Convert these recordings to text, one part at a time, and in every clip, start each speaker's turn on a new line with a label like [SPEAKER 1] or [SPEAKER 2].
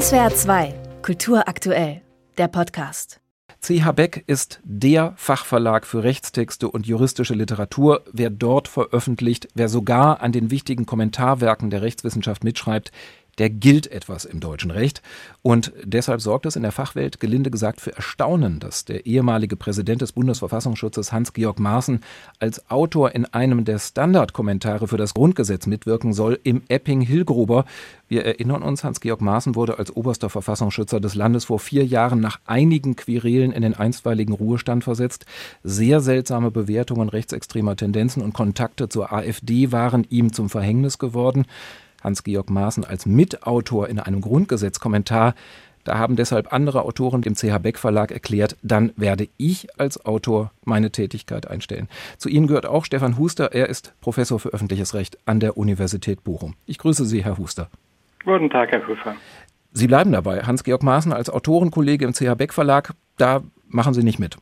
[SPEAKER 1] SWR 2, Kultur aktuell, der Podcast.
[SPEAKER 2] CH Beck ist der Fachverlag für Rechtstexte und juristische Literatur. Wer dort veröffentlicht, wer sogar an den wichtigen Kommentarwerken der Rechtswissenschaft mitschreibt, der gilt etwas im deutschen Recht. Und deshalb sorgt es in der Fachwelt, gelinde gesagt, für Erstaunen, dass der ehemalige Präsident des Bundesverfassungsschutzes Hans-Georg Maaßen als Autor in einem der Standardkommentare für das Grundgesetz mitwirken soll im Epping-Hillgruber. Wir erinnern uns, Hans-Georg Maaßen wurde als oberster Verfassungsschützer des Landes vor vier Jahren nach einigen Querelen in den einstweiligen Ruhestand versetzt. Sehr seltsame Bewertungen rechtsextremer Tendenzen und Kontakte zur AfD waren ihm zum Verhängnis geworden. Hans-Georg Maaßen als Mitautor in einem Grundgesetzkommentar. Da haben deshalb andere Autoren dem CH Beck Verlag erklärt, dann werde ich als Autor meine Tätigkeit einstellen. Zu Ihnen gehört auch Stefan Huster. Er ist Professor für öffentliches Recht an der Universität Bochum. Ich grüße Sie, Herr Huster.
[SPEAKER 3] Guten Tag, Herr Höfer.
[SPEAKER 2] Sie bleiben dabei. Hans-Georg Maaßen als Autorenkollege im CH Beck Verlag, da machen Sie nicht mit.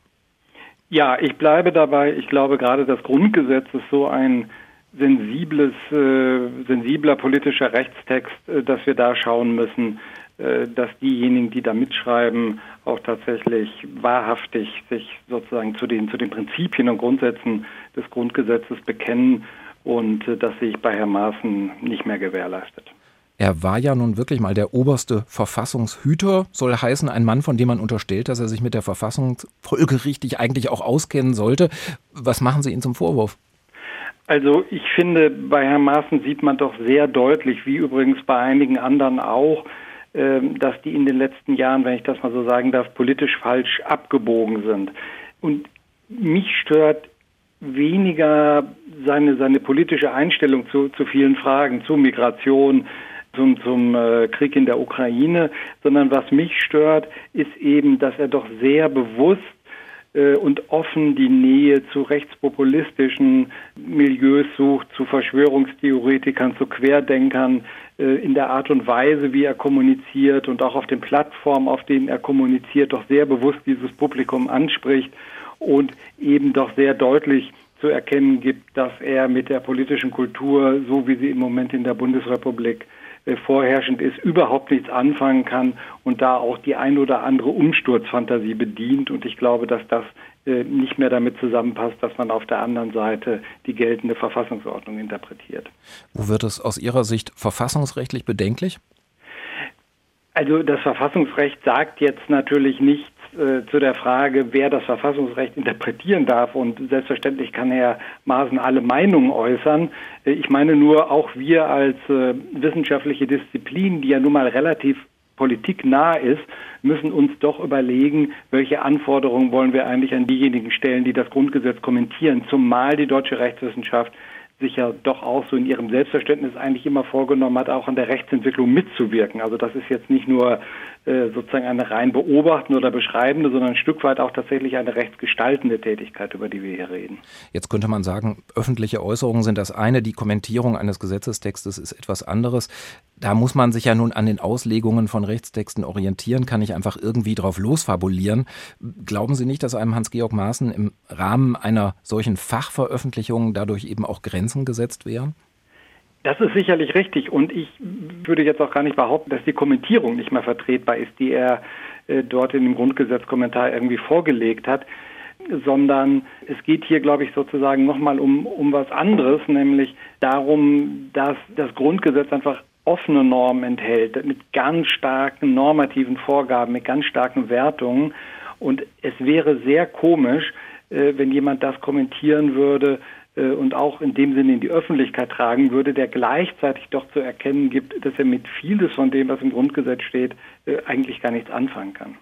[SPEAKER 3] Ja, ich bleibe dabei. Ich glaube, gerade das Grundgesetz ist so ein sensibles, äh, sensibler politischer Rechtstext, äh, dass wir da schauen müssen, äh, dass diejenigen, die da mitschreiben, auch tatsächlich wahrhaftig sich sozusagen zu den, zu den Prinzipien und Grundsätzen des Grundgesetzes bekennen. Und äh, das sehe ich bei Herrn Maaßen nicht mehr gewährleistet.
[SPEAKER 2] Er war ja nun wirklich mal der oberste Verfassungshüter, soll heißen, ein Mann, von dem man unterstellt, dass er sich mit der Verfassung folgerichtig eigentlich auch auskennen sollte. Was machen Sie ihm zum Vorwurf?
[SPEAKER 3] Also ich finde, bei Herrn Maaßen sieht man doch sehr deutlich, wie übrigens bei einigen anderen auch, ähm, dass die in den letzten Jahren, wenn ich das mal so sagen darf, politisch falsch abgebogen sind. Und mich stört weniger seine, seine politische Einstellung zu, zu vielen Fragen, zu Migration, zum, zum äh, Krieg in der Ukraine, sondern was mich stört, ist eben, dass er doch sehr bewusst und offen die Nähe zu rechtspopulistischen Milieus sucht, zu Verschwörungstheoretikern, zu Querdenkern, äh, in der Art und Weise, wie er kommuniziert und auch auf den Plattformen, auf denen er kommuniziert, doch sehr bewusst dieses Publikum anspricht und eben doch sehr deutlich zu erkennen gibt, dass er mit der politischen Kultur, so wie sie im Moment in der Bundesrepublik äh, vorherrschend ist, überhaupt nichts anfangen kann und da auch die ein oder andere Umsturzfantasie bedient. Und ich glaube, dass das äh, nicht mehr damit zusammenpasst, dass man auf der anderen Seite die geltende Verfassungsordnung interpretiert.
[SPEAKER 2] Wo wird es aus Ihrer Sicht verfassungsrechtlich bedenklich?
[SPEAKER 3] Also das Verfassungsrecht sagt jetzt natürlich nicht, äh, zu der Frage, wer das Verfassungsrecht interpretieren darf. Und selbstverständlich kann Herr Maaßen alle Meinungen äußern. Äh, ich meine nur, auch wir als äh, wissenschaftliche Disziplin, die ja nun mal relativ politiknah ist, müssen uns doch überlegen, welche Anforderungen wollen wir eigentlich an diejenigen stellen, die das Grundgesetz kommentieren, zumal die deutsche Rechtswissenschaft sich ja doch auch so in ihrem Selbstverständnis eigentlich immer vorgenommen hat, auch an der Rechtsentwicklung mitzuwirken. Also das ist jetzt nicht nur äh, sozusagen eine rein beobachtende oder beschreibende, sondern ein Stück weit auch tatsächlich eine rechtsgestaltende Tätigkeit, über die wir hier reden.
[SPEAKER 2] Jetzt könnte man sagen, öffentliche Äußerungen sind das eine, die Kommentierung eines Gesetzestextes ist etwas anderes. Da muss man sich ja nun an den Auslegungen von Rechtstexten orientieren, kann ich einfach irgendwie drauf losfabulieren. Glauben Sie nicht, dass einem Hans-Georg Maaßen im Rahmen einer solchen Fachveröffentlichung dadurch eben auch Grenzen gesetzt wären?
[SPEAKER 3] Das ist sicherlich richtig und ich würde jetzt auch gar nicht behaupten, dass die Kommentierung nicht mehr vertretbar ist, die er äh, dort in dem Grundgesetzkommentar irgendwie vorgelegt hat, sondern es geht hier, glaube ich, sozusagen nochmal um, um was anderes, nämlich darum, dass das Grundgesetz einfach offene Normen enthält, mit ganz starken normativen Vorgaben, mit ganz starken Wertungen. Und es wäre sehr komisch, äh, wenn jemand das kommentieren würde, äh, und auch in dem Sinne in die Öffentlichkeit tragen würde, der gleichzeitig doch zu erkennen gibt, dass er mit vieles von dem, was im Grundgesetz steht, äh, eigentlich gar nichts anfangen kann.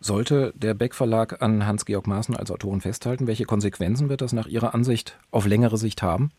[SPEAKER 2] Sollte der Beck Verlag an Hans-Georg Maaßen als Autoren festhalten? Welche Konsequenzen wird das nach Ihrer Ansicht auf längere Sicht haben?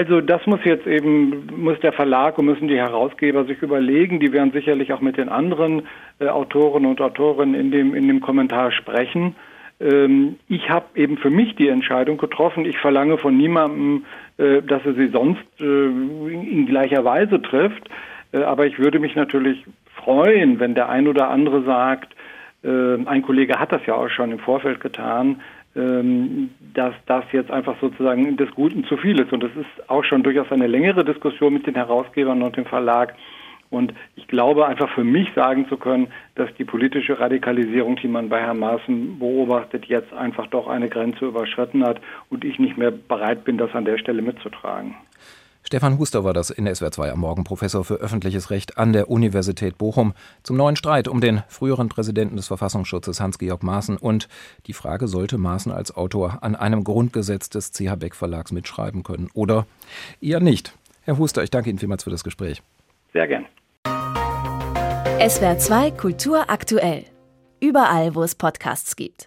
[SPEAKER 3] Also das muss jetzt eben, muss der Verlag und müssen die Herausgeber sich überlegen. Die werden sicherlich auch mit den anderen äh, Autoren und Autorinnen in dem, in dem Kommentar sprechen. Ähm, ich habe eben für mich die Entscheidung getroffen. Ich verlange von niemandem, äh, dass er sie sonst äh, in gleicher Weise trifft. Äh, aber ich würde mich natürlich freuen, wenn der ein oder andere sagt, ein Kollege hat das ja auch schon im Vorfeld getan, dass das jetzt einfach sozusagen des Guten zu viel ist. Und das ist auch schon durchaus eine längere Diskussion mit den Herausgebern und dem Verlag, Und ich glaube einfach für mich sagen zu können, dass die politische Radikalisierung, die man bei Herrn Maaßen beobachtet, jetzt einfach doch eine Grenze überschritten hat und ich nicht mehr bereit bin, das an der Stelle mitzutragen.
[SPEAKER 2] Stefan Huster war das in SWR 2 am Morgen, Professor für öffentliches Recht an der Universität Bochum, zum neuen Streit um den früheren Präsidenten des Verfassungsschutzes Hans-Georg Maaßen und die Frage, sollte Maaßen als Autor an einem Grundgesetz des CH Beck Verlags mitschreiben können oder eher nicht. Herr Huster, ich danke Ihnen vielmals für das Gespräch.
[SPEAKER 3] Sehr gern.
[SPEAKER 1] SWR 2 Kultur aktuell. Überall, wo es Podcasts gibt.